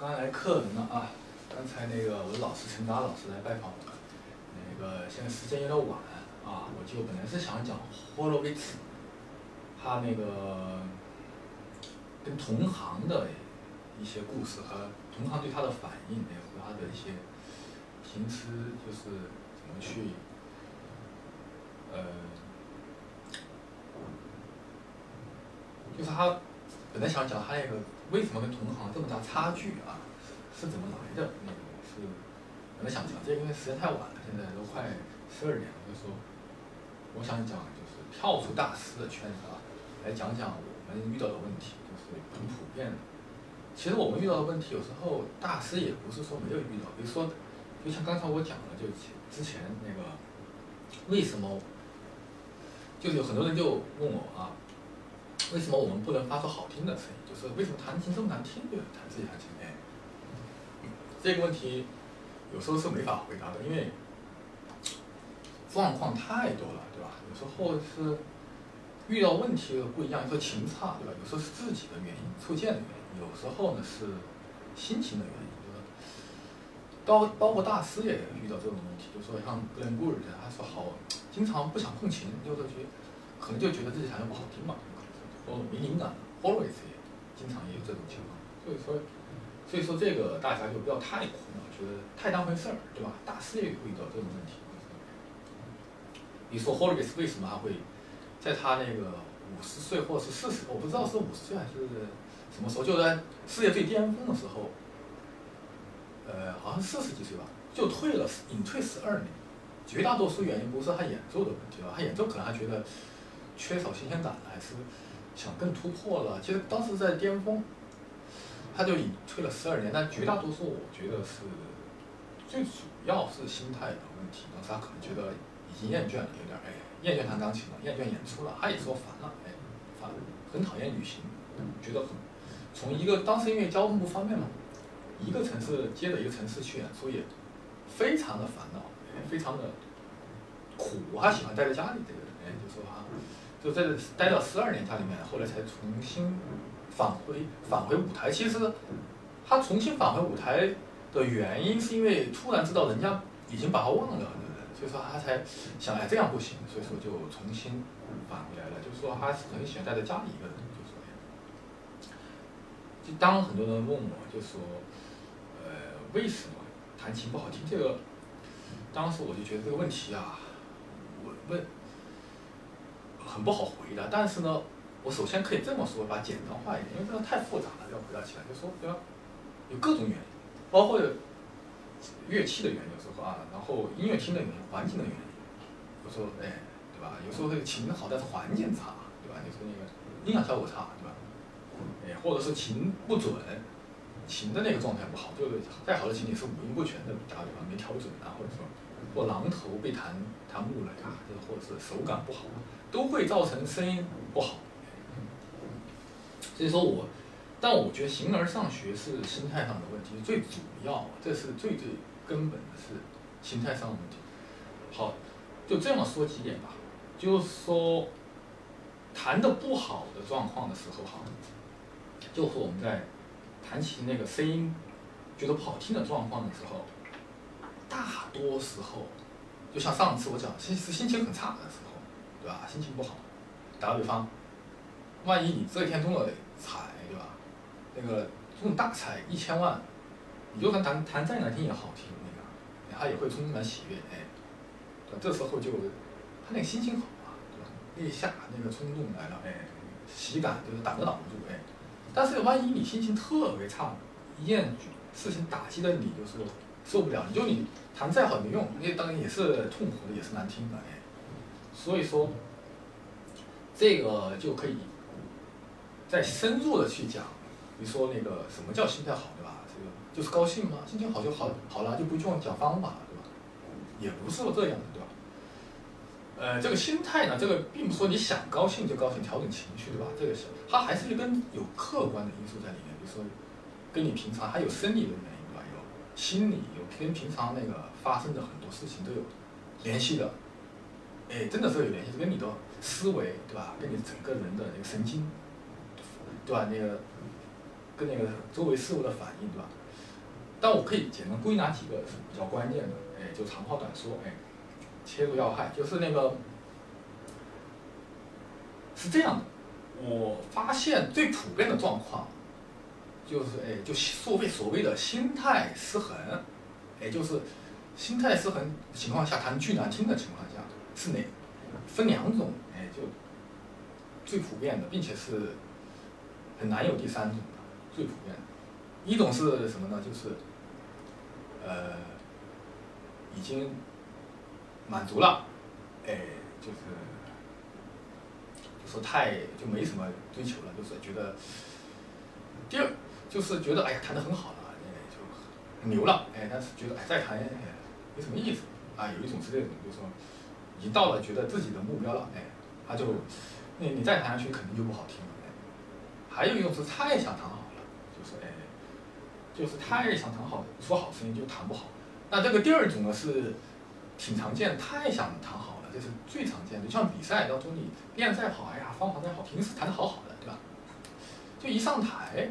刚来客人了啊！刚才那个我的老师陈达老师来拜访我了，那个现在时间有点晚啊，我就本来是想讲霍洛维茨，他那个跟同行的一些故事和同行对他的反应，还有他的一些平时就是怎么去呃，就是他本来想讲他那个。为什么跟同行这么大差距啊？是怎么来的？那个是本来想讲这，因为时间太晚了，现在都快十二点了，就说我想讲就是跳出大师的圈子啊，来讲讲我们遇到的问题，就是很普遍的。其实我们遇到的问题，有时候大师也不是说没有遇到，比如说，就像刚才我讲的，就之前那个为什么，就有很多人就问我啊。为什么我们不能发出好听的声音？就是为什么弹琴这么难听？对弹自己弹琴，哎，这个问题有时候是没法回答的，因为状况太多了，对吧？有时候是遇到问题的不一样，有时候琴差，对吧？有时候是自己的原因出现的原因，有时候呢是心情的原因，对吧？包包括大师也遇到这种问题，就说像格伦布尔的，他说好，经常不想碰琴，就是觉可能就觉得自己弹的不好听嘛。没灵感，always 也经常也有这种情况，所以说，所以说这个大家就不要太苦恼，觉得太当回事儿，对吧？大师也会遇到这种问题。你说 h o l i s 为什么还会在他那个五十岁或是四十，我不知道是五十岁还是什么时候，就在事业最巅峰的时候，呃，好像四十几岁吧，就退了，隐退十二年。绝大多数原因不是他演奏的问题啊，他演奏可能还觉得缺少新鲜感，还是。想更突破了，其实当时在巅峰，他就已退了十二年。但绝大多数我觉得是，最主要是心态的问题。当时他可能觉得已经厌倦了，有点哎，厌倦弹钢琴了，厌倦演出了。他也说烦了，哎，烦，很讨厌旅行，觉得很从一个当时因为交通不方便嘛，一个城市接着一个城市去演出也非常的烦恼，非常的苦。他喜欢待在家里，这个人，哎，就说啊。就在这待到十二年家里面，后来才重新返回返回舞台。其实他重新返回舞台的原因，是因为突然知道人家已经把他忘了，所以说他才想，哎，这样不行，所以说就重新返回来了。就是说，他是很喜欢待在家里一个人，就说。就当很多人问我，就说，呃，为什么弹琴不好听？这个，当时我就觉得这个问题啊，我问。很不好回答，但是呢，我首先可以这么说，把简单化一点，因为这个太复杂了，要回答起来，就说对吧？有各种原因，包括乐器的原因，有时候啊，然后音乐厅的原因、环境的原因，有时候哎，对吧？有时候这个琴好，但是环境差，对吧？你说那个音响效果差，对吧？哎，或者是琴不准，琴的那个状态不好，就是再好的琴也是五音不全的，打比方没调准啊，或者说或榔头被弹弹木了呀，这或者是手感不好。都会造成声音不好，所以说我，但我觉得形而上学是心态上的问题，最主要，这是最最根本的是心态上的问题。好，就这样说几点吧，就是说，弹的不好的状况的时候哈，就是我们在弹琴那个声音觉得不好听的状况的时候，大多时候，就像上次我讲，心是心情很差的时候。对吧？心情不好，打个比方，万一你这一天中了彩，对吧？那个中大彩一千万，你就算弹弹再难听也好听，那个，他也会充满喜悦，哎，对？这时候就他那个心情好啊，对吧？那一下那个冲动来了，哎，喜感就是挡都挡不住，哎。但是万一你心情特别差，一件事情打击的你就是受不了，你就你弹再好也没用，那当然也是痛苦的，也是难听的，哎。所以说，这个就可以再深入的去讲，你说那个什么叫心态好，对吧？这个就是高兴吗？心情好就好好了，就不用讲方法了，对吧？也不是这样的，对吧？呃，这个心态呢，这个并不是说你想高兴就高兴，调整情绪，对吧？这个是它还是跟有客观的因素在里面，比如说跟你平常还有生理的原因，心理，有跟平常那个发生的很多事情都有联系的。哎，真的是有联系，跟你的思维，对吧？跟你整个人的那个神经，对吧？那个跟那个周围事物的反应，对吧？但我可以简单归纳几个是比较关键的，哎，就长话短说，哎，切入要害，就是那个是这样的，我发现最普遍的状况就是哎，就所谓所谓的心态失衡，哎，就是心态失衡情况下弹巨难听的情况下是哪分两种，哎，就最普遍的，并且是很难有第三种的，最普遍的，一种是什么呢？就是。呃，已经满足了，哎，就是就说太就没什么追求了，就是觉得第二就是觉得哎呀弹的很好了，哎就很牛了，哎，但是觉得哎再弹哎没什么意思啊。有一种是这种，就是说已经到了觉得自己的目标了，哎，他就那你再弹下去肯定就不好听了。还有一种是太想弹好了，就是哎。就是太想弹好，说好声音就弹不好。那这个第二种呢是挺常见，太想弹好了，这是最常见的。就像比赛当中，你练再好，哎呀，方法再好，平时弹的好好的，对吧？就一上台，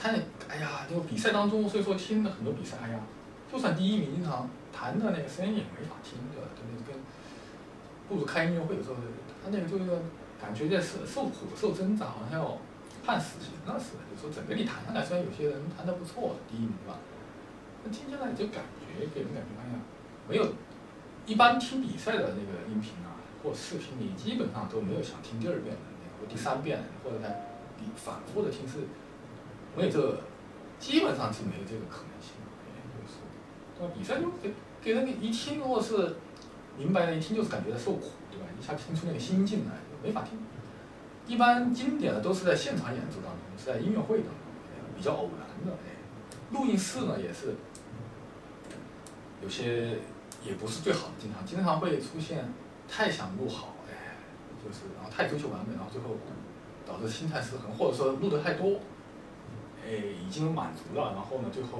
他那哎呀，就比赛当中，所以说听了很多比赛，哎呀，就算第一名，经常弹的那个声音也没法听，对吧？就那跟不如开音乐会的时候，他那个就是感觉在受受苦、受挣扎，好像要。判死刑了似的，就说整个你弹下来，虽然有些人弹得不错，第一名对吧？那听下来就感觉给人感觉哎呀，没有一般听比赛的那个音频啊或视频，你基本上都没有想听第二遍的那个或第三遍或者在反复的听是，没有这个，基本上是没有这个可能性。就是对吧？比赛就给给人一听，如果是明白的，一听就是感觉在受苦，对吧？一下听出那个心境来，就没法听。一般经典的都是在现场演奏当中，是在音乐会当中，比较偶然的。哎，录音室呢也是有些也不是最好的，经常经常会出现太想录好，哎，就是然后太追求完美，然后最后导致心态失衡，或者说录的太多，哎，已经满足了，然后呢最后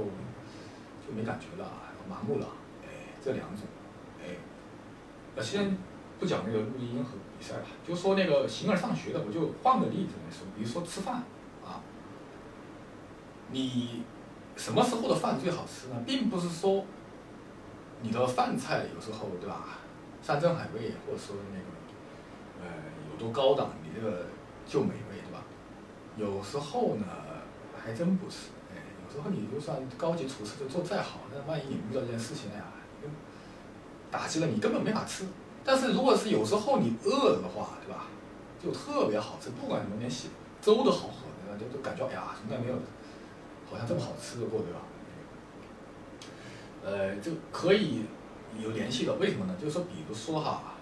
就没感觉了，麻木了，哎，这两种，哎，那先。不讲那个录音和比赛了，就说那个形而上学的，我就换个例子来说，比如说吃饭啊，你什么时候的饭最好吃呢？并不是说你的饭菜有时候对吧，山珍海味，或者说那个呃有多高档，你这个就美味对吧？有时候呢还真不是，哎，有时候你就算高级厨师就做再好，那万一你遇到这件事情了呀，打击了你根本没法吃。但是如果是有时候你饿了的话，对吧？就特别好吃，不管什么连洗粥都好喝，对吧？就就感觉哎呀，从来没有，好像这么好吃过，对吧？呃，就可以有联系的，为什么呢？就是说，比如说哈，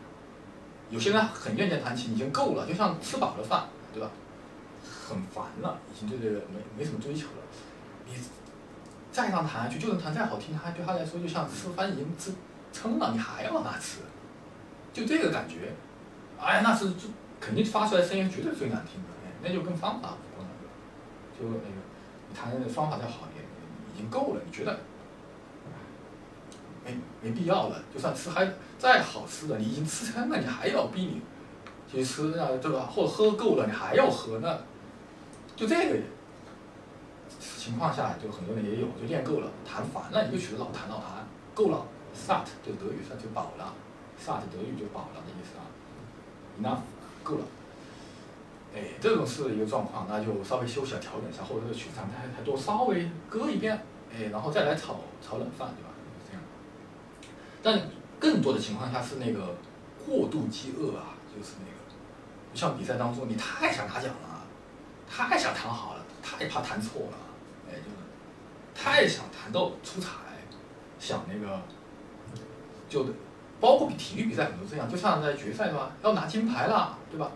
有些人很愿意弹琴，已经够了，就像吃饱了饭，对吧？很烦了，已经对这个没没什么追求了。你再让弹下去，就算弹再好听，他对他来说就像吃饭已经吃撑了，你还要往那吃。就这个感觉，哎，那是就肯定发出来声音绝对最难听的，哎，那就跟方法无关了，就那个你弹的方法再好一点，已经够了，你觉得没没必要了，就算吃还再好吃的，你已经吃撑了，你还要逼你去吃啊，对吧？或者喝够了，你还要喝，那就这个情况下，就很多人也有，就练够了，弹烦了，你就取得老弹老弹，够了，sat 就德语上就饱了。，sat 德语就饱了的意思啊，enough 够了，哎，这种是一个状况，那就稍微休息调整一下，或者是曲子弹太太多，稍微搁一遍，哎，然后再来炒炒冷饭，对吧？这样。但更多的情况下是那个过度饥饿啊，就是那个，像比赛当中，你太想拿奖了，太想弹好了，太怕弹错了，哎，就是太想弹到出彩，想那个就。包括比体育比赛很多这样，就像在决赛对吧？要拿金牌了，对吧？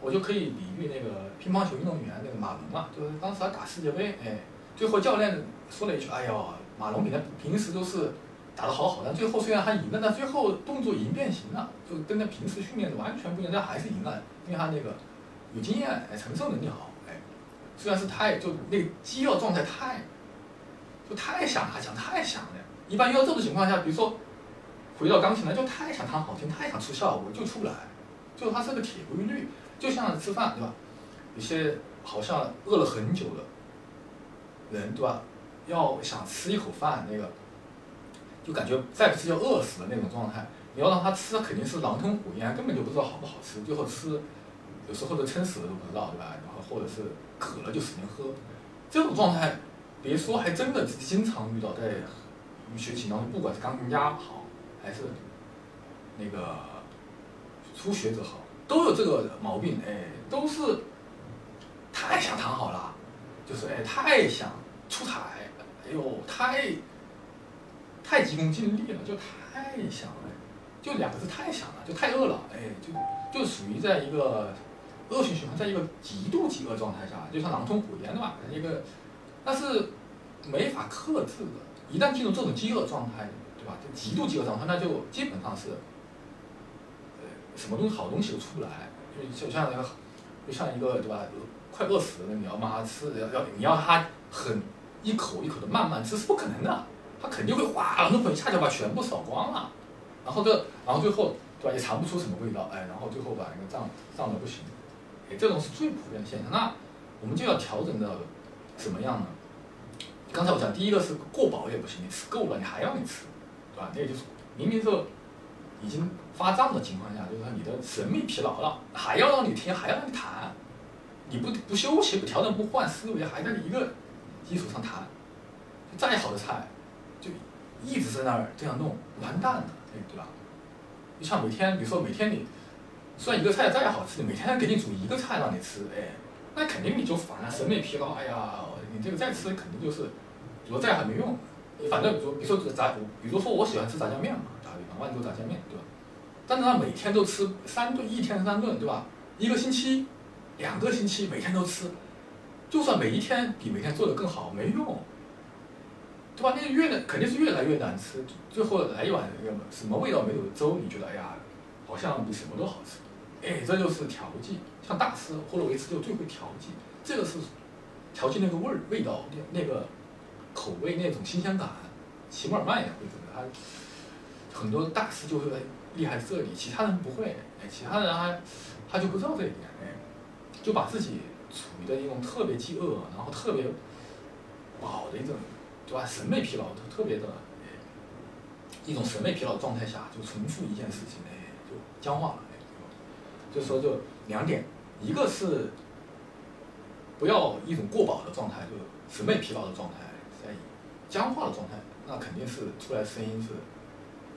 我就可以比喻那个乒乓球运动员那个马龙嘛，就是当时他打世界杯，哎，最后教练说了一句：“哎呦，马龙比他平时都是打得好好的，最后虽然他赢了，但最后动作已经变形了，就跟他平时训练的完全不一样，但还是赢了，因为他那个有经验，哎，承受能力好，哎，虽然是太就那个肌肉状态太就太想拿奖，太想了。一般遇到这种情况下，比如说。回到钢琴来就太想弹好听，太想出效果就出不来，就它是个铁规律，就像吃饭对吧？有些好像饿了很久的人对吧？要想吃一口饭，那个就感觉再不吃就饿死了那种状态。你要让他吃，肯定是狼吞虎咽，根本就不知道好不好吃，最后吃有时候都撑死了都不知道，对吧？然后或者是渴了就使劲喝，这种状态，别说还真的经常遇到，在学习当中，不管是钢琴家好，还是那个初学者好，都有这个毛病，哎，都是太想弹好了，就是哎太想出彩，哎呦太 太急功近利了，就太想了。就两个字太想了，就太饿了，哎，就就属于在一个恶性循环，在一个极度饥饿状态下，就像狼吞虎咽的嘛，一个，那是没法克制的。一旦进入这种饥饿状态，对吧？就极度饥饿状态，那就基本上是，呃，什么东西好东西都出不来，就就像那个，就像一个对吧？快饿死了，你要骂他吃，要要你要他很一口一口的慢慢吃是不可能的，他肯定会哗，那么一下就把全部扫光了。然后这，然后最后，对吧？也尝不出什么味道，哎，然后最后把那个胀胀的不行，这种是最普遍的现象。那我们就要调整到什么样呢？刚才我讲，第一个是过饱也不行，你吃够了，你还要你吃，对吧？那也就是明明是已经发胀的情况下，就是说你的神秘疲劳了，还要让你听，还要让你弹，你不不休息、不调整、不换思维，还在一个基础上弹，再好的菜，就一直在那儿这样弄，完蛋了。对吧？你像每天，比如说每天你，虽然一个菜再好吃，每天给你煮一个菜让你吃，哎，那肯定你就烦了，审美疲劳。哎呀，你这个再吃肯定就是，煮再好没用。你反正比如比如说炸，比如说我喜欢吃炸酱面嘛，打个比方，万州炸酱面，对吧？但是他每天都吃三顿，一天三顿，对吧？一个星期，两个星期，每天都吃，就算每一天比每天做的更好，没用。对吧？那越来肯定是越来越难吃，最后来一碗什么味道没有的粥，你觉得哎呀，好像比什么都好吃。哎，这就是调剂，像大师霍洛维茨就最会调剂，这个是调剂那个味儿、味道、那那个口味那种新鲜感。齐默尔曼也会这个，他很多大师就会厉害这里，其他人不会。哎，其他人他他就不知道这一点，哎，就把自己处于的一种特别饥饿，然后特别饱的一种。对吧？审美疲劳特别的，一种审美疲劳状态下，就重复一件事情，哎，僵化了，哎，就说就两点，一个是不要一种过饱的状态，就审美疲劳的状态，在僵化的状态，那肯定是出来声音是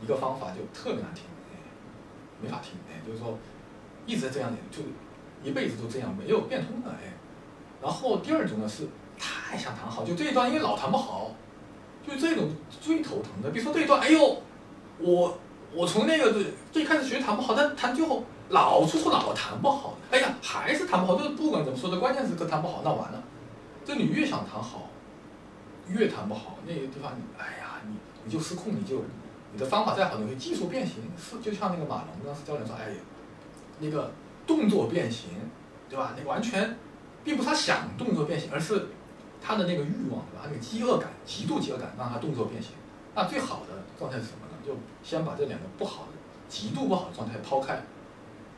一个方法，就特别难听，哎，没法听，哎，就是说一直这样，就一辈子都这样，没有变通的，哎。然后第二种呢是太想弹好，就这一段因为老弹不好。就这种最头疼的，比如说这一段，哎呦，我我从那个最最开始学弹不好，但弹最后老出错，老弹不好，哎呀，还是弹不好。就是不管怎么说的，关键时刻弹不好，那完了。就你越想弹好，越弹不好，那个地方，哎呀，你你就失控，你就你的方法再好，你会技术变形，是就像那个马龙当时教练说，哎呀，那个动作变形，对吧？你完全并不是他想动作变形，而是。他的那个欲望，对吧？那个饥饿感，极度饥饿感，让他动作变形。那最好的状态是什么呢？就先把这两个不好的、极度不好的状态抛开，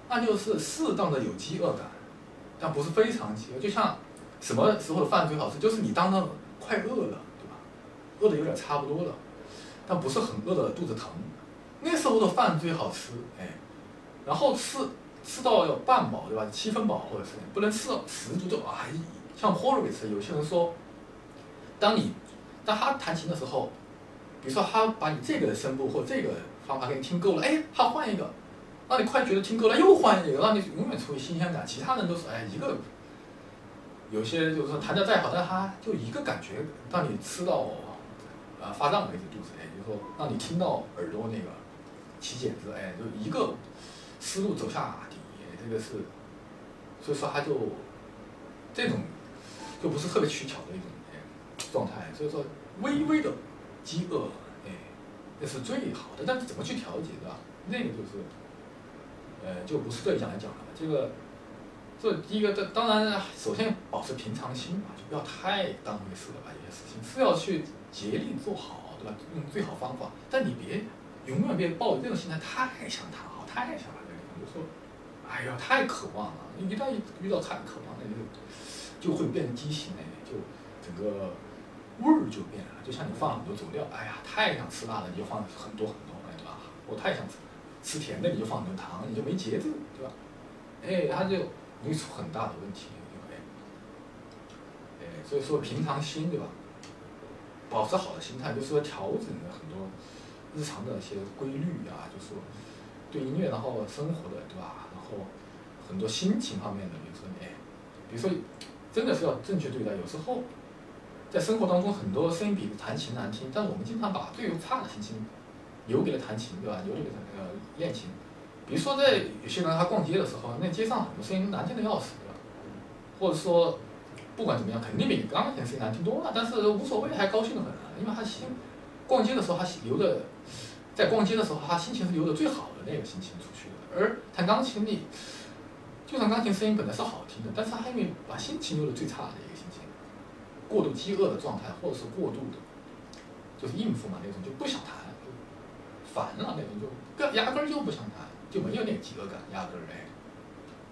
那就是适当的有饥饿感，但不是非常饥饿。就像什么时候的饭最好吃？就是你当他快饿了，对吧？饿的有点差不多了，但不是很饿的肚子疼，那时候的饭最好吃。哎，然后吃吃到要半饱，对吧？七分饱或者是不能吃到十足就啊。像霍洛维茨，有些人说，当你当他弹琴的时候，比如说他把你这个声部或这个方法给你听够了，哎，他换一个，让你快觉得听够了，又换一个，让你永远处于新鲜感。其他人都是哎一个，有些就是说弹的再好，但他就一个感觉让你吃到啊发胀为止肚子，哎，就是说让你听到耳朵那个起茧子，哎，就一个思路走下底，这个是，所以说他就这种。就不是特别取巧的一种状态，所以说微微的饥饿，哎，那是最好的。但是怎么去调节的，那个就是，呃，就不是这一讲来讲了。这个，这第一个，这当然首先保持平常心嘛，就不要太当回事了吧。一些事情是要去竭力做好，对吧？用最好方法，但你别永远别抱着这种心态，太想谈好，太想了，就说，哎呀，太渴望了。一旦遇到太渴望，那就。就会变畸形哎，就整个味儿就变了。就像你放很多佐料，哎呀，太想吃辣了，你就放很多很多，对吧？我太想吃吃甜的，你就放很多糖，你就没节制，对吧？哎，它就容易出很大的问题，对吧？哎，所以说平常心，对吧？保持好的心态，就是说调整了很多日常的一些规律啊，就是对音乐，然后生活的，对吧？然后很多心情方面的，比如说哎，比如说真的是要正确对待，有时候。在生活当中，很多声音比弹琴难听，但是我们经常把最差的心情留给了弹琴，对吧？留给了那个练琴。比如说，在有些人他逛街的时候，那街上很多声音难听的要死，对吧？或者说，不管怎么样，肯定比钢琴声音难听多了，但是无所谓，还高兴的很，因为他心逛街的时候他留的，在逛街的时候他心情是留的最好的那个心情出去的。而弹钢琴你，就算钢琴声音本来是好听的，但是他还因为把心情留的最差的一个。过度饥饿的状态，或者是过度的，就是应付嘛那种，就不想谈，烦了那种，就根压根儿就不想谈，就没有那个饥饿感，压根儿哎，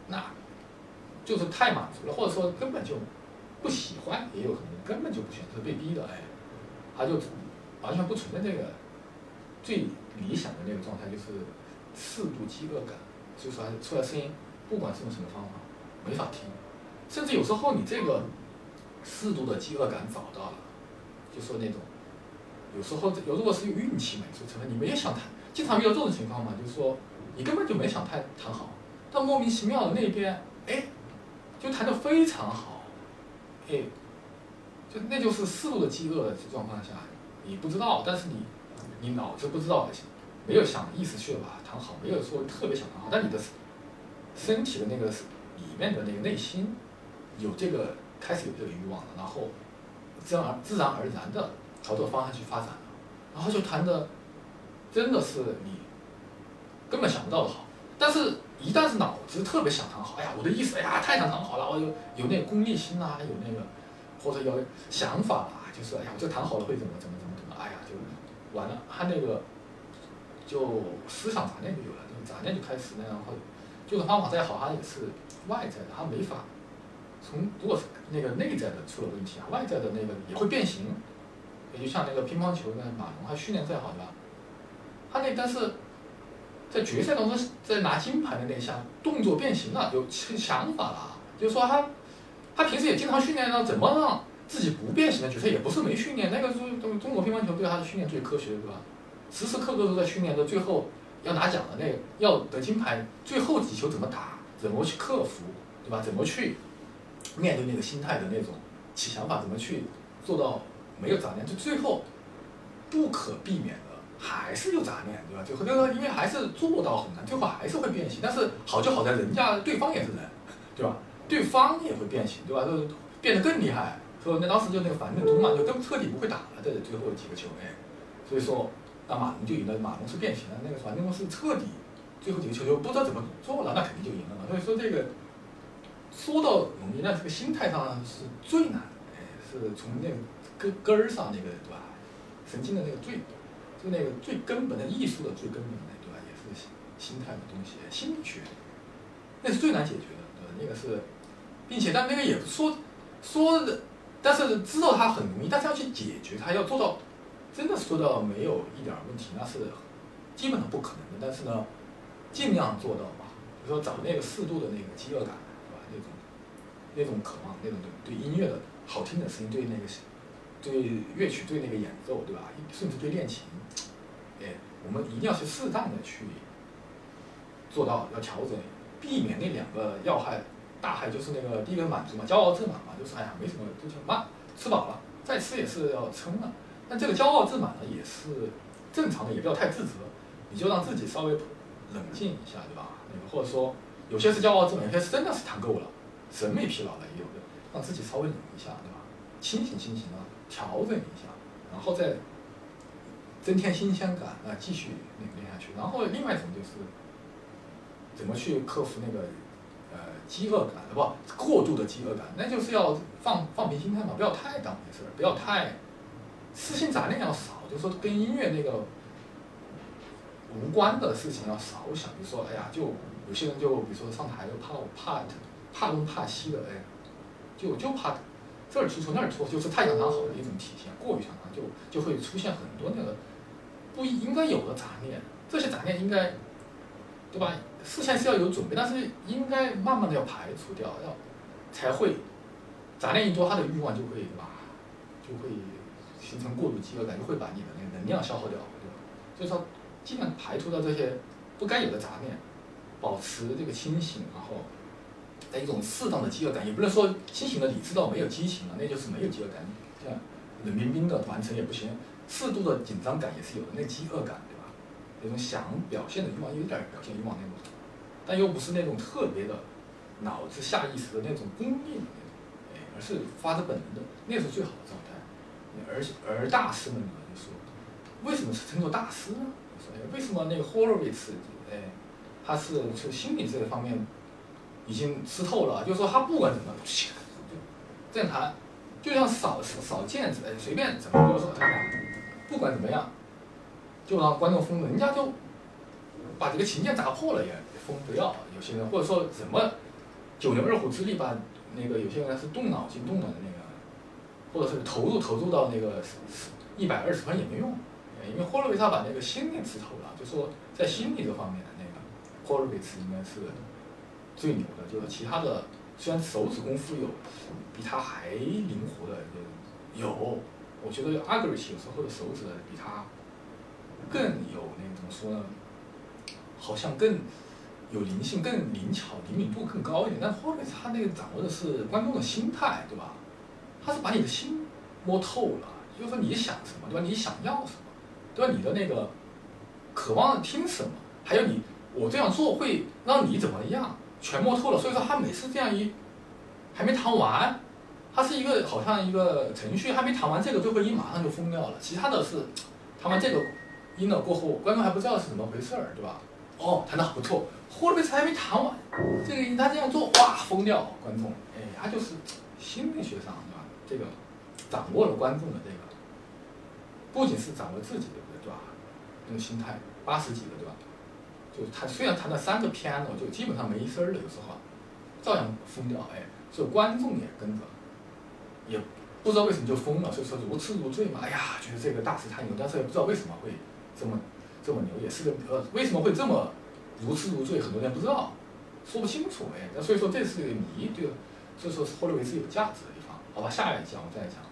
那就是太满足了，或者说根本就不喜欢，也有可能根本就不选择被逼的哎，他就完全不存在那个最理想的那个状态，就是适度饥饿感，所以说出来声音，不管是用什么方法，没法听，甚至有时候你这个。适度的饥饿感找到了，就说那种，有时候有如果是运气嘛，就成分，你没有想谈，经常遇到这种情况嘛，就是说你根本就没想太谈好，但莫名其妙的那边，哎，就谈的非常好，哎，就那就是适度的饥饿的状况下，你不知道，但是你你脑子不知道，没有想意识去把它谈好，没有说特别想谈好，但你的身体的那个里面的那个内心有这个。开始有这个欲望了，然后自然而自然而然的朝这个方向去发展了，然后就谈的真的是你根本想不到的好，但是一旦是脑子特别想谈好，哎呀，我的意思，哎呀，太想谈好了，我有有那个功利心啊，有那个或者有想法啊，就是哎呀，我这谈好了会怎么怎么怎么怎么，哎呀，就完了，他那个就思想杂念就有了，杂念就开始那样会，就是方法再好，它也是外在的，它没法。从如果是那个内在的出了问题啊，外在的那个也会变形，也就像那个乒乓球那马龙，他训练再好对吧？他那但是在决赛当中在拿金牌的那一下动作变形了，有想法了，就是说他他平时也经常训练呢，怎么让自己不变形的决赛也不是没训练，那个中中中国乒乓球队他的训练最科学对吧？时时刻刻都在训练的，最后要拿奖的那个要得金牌，最后几球怎么打，怎么去克服对吧？怎么去？面对那个心态的那种起想法，怎么去做到没有杂念？就最后不可避免的还是有杂念，对吧？最后那个因为还是做到很难，最后还是会变形。但是好就好在人家对方也是人，对吧？对方也会变形，对吧？就是变得更厉害。说那当时就那个樊振东嘛，就都彻底不会打了的最后几个球，哎，所以说那马龙就赢了。马龙是变形了，那个樊振东是彻底最后几个球就不知道怎么做了，那肯定就赢了嘛。所以说这个。说到容易，那这个心态上是最难，哎，是从那个根根儿上那个对吧？神经的那个最，就那个最根本的艺术的最根本的对吧？也是心心态的东西，心理学，那是最难解决的，对吧？那个是，并且但那个也说说的，但是知道它很容易，但是要去解决它，要做到真的说到没有一点问题，那是基本上不可能的。但是呢，尽量做到吧，比如说找那个适度的那个饥饿感。那种渴望，那种对对音乐的好听的声音，对那个对乐曲，对那个演奏，对吧？甚至对练琴，哎，我们一定要去适当的去做到，要调整，避免那两个要害大害，就是那个第一个满足嘛，骄傲自满嘛，就是哎呀没什么，就是慢，吃饱了再吃也是要撑的。但这个骄傲自满呢，也是正常的，也不要太自责，你就让自己稍微冷静一下，对吧？那个或者说有些是骄傲自满，有些是真的是谈够了。审美疲劳了也有的，让自己稍微冷一下，对吧？清醒清醒啊，调整一下，然后再增添新鲜感啊，继续那个练下去。然后另外一种就是怎么去克服那个呃饥饿感，不过度的饥饿感，那就是要放放平心态嘛，不要太当回事儿，不要太私心杂念要少，就是说跟音乐那个无关的事情要少想。比如说，哎呀，就有些人就比如说上台就怕怕。怕东怕西的，哎，就就怕这儿突出那儿突，就是太想当好的一种体现，过于想当就就会出现很多那个不应该有的杂念，这些杂念应该，对吧？事先是要有准备，但是应该慢慢的要排除掉，要才会杂念一多，他的欲望就会对吧？就会形成过度饥饿感，就会把你的那个能量消耗掉，对吧？所以说尽量排除掉这些不该有的杂念，保持这个清醒，然后。在一种适当的饥饿感，也不能说清醒的理智到没有激情了，那就是没有饥饿感。像冷冰冰的完成也不行，适度的紧张感也是有的，那饥饿感，对吧？那种想表现的欲望，有点表现欲望那种，但又不是那种特别的脑子下意识的那种功利的那种，哎，而是发自本能的，那是最好的状态。而而大师们呢，就说，为什么是称作大师呢？说，哎，为什么那个 Horowitz，哎，他是从心理这个方面。已经吃透了，就是说他不管怎么，就这样弹，就像扫扫毽子，随便怎么，就是说他不管怎么样，就让观众疯，人家就把这个琴键砸破了也疯不要。有些人或者说怎么九牛二虎之力把那个有些人是动脑筋动的那个，或者是投入投入到那个一百二十分也没用，因为霍洛维茨把那个心给吃透了，就说在心理这方面的那个霍洛维茨应该是。最牛的，就是其他的，虽然手指功夫有比他还灵活的，有，我觉得阿格里奇有时候的手指比他更有那怎么说呢？好像更有灵性、更灵巧、灵敏度更高一点。但霍尔维他那个掌握的是观众的心态，对吧？他是把你的心摸透了，就是说你想什么，对吧？你想要什么，对吧？你的那个渴望听什么，还有你我这样做会让你怎么样？全摸透了，所以说他每次这样一还没弹完，他是一个好像一个程序，还没弹完这个最后音马上就封掉了。其他的是弹完这个音了过后，观众还不知道是怎么回事儿，对吧？哦，弹的不错，霍洛维茨还没弹完，这个音他这样做，哇，封掉观众。哎，他就是心理学上，对吧？这个掌握了观众的这个，不仅是掌握自己的，对吧？那种心态，八十几的，对吧？就他虽然弹了三个偏了就基本上没声儿了，有时候，照样疯掉，哎，所以观众也跟着，也不知道为什么就疯了，所以说如痴如醉嘛，哎呀，觉得这个大师太牛，但是也不知道为什么会这么这么牛，也是个呃，为什么会这么如痴如醉，很多人不知道，说不清楚，哎，那所以说这是个谜，对？所以说霍洛维茨有价值的地方，好吧，下一讲我再讲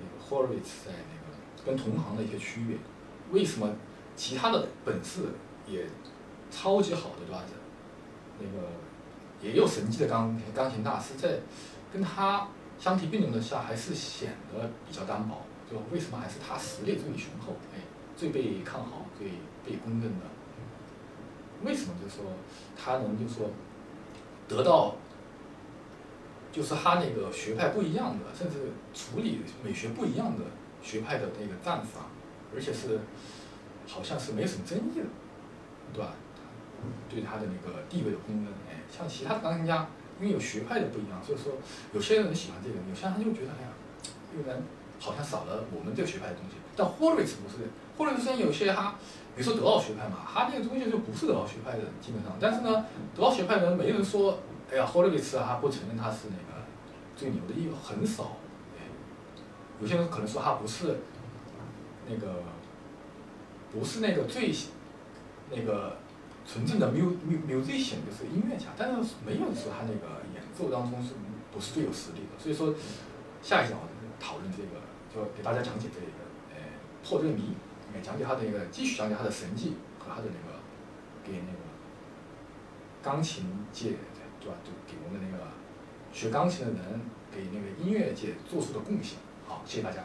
那个霍洛维茨在那个跟同行的一些区别，为什么其他的本事也。超级好的段子？那个也有神迹的钢钢琴大师，在跟他相提并论的下，还是显得比较单薄。就为什么还是他实力最雄厚？哎，最被看好、最被公认的。为什么？就说他能，就说得到，就是他那个学派不一样的，甚至处理美学不一样的学派的那个战法，而且是好像是没什么争议的，对吧？对他的那个地位的公认，哎，像其他的钢琴家，因为有学派的不一样，所以说有些人喜欢这个，有些人就觉得，哎呀，这个人好像少了我们这个学派的东西。但霍瑞茨不是，霍瑞茨虽然有些他，比如说德奥学派嘛，他那个东西就不是德奥学派的，基本上。但是呢，德奥学派的人没人说，哎呀，霍瑞茨啊，不承认他是那个最牛的，因为很少。哎，有些人可能说他不是那个，不是那个最那个。纯正的 mu musician 就是音乐家，但是没有说他那个演奏当中是不是最有实力的。所以说，下一讲我讨论这个，就给大家讲解这个，呃，破这个谜，讲解他的那个，继续讲解他的神迹和他的那个，给那个钢琴界，对吧？就给我们那个学钢琴的人，给那个音乐界做出的贡献。好，谢谢大家。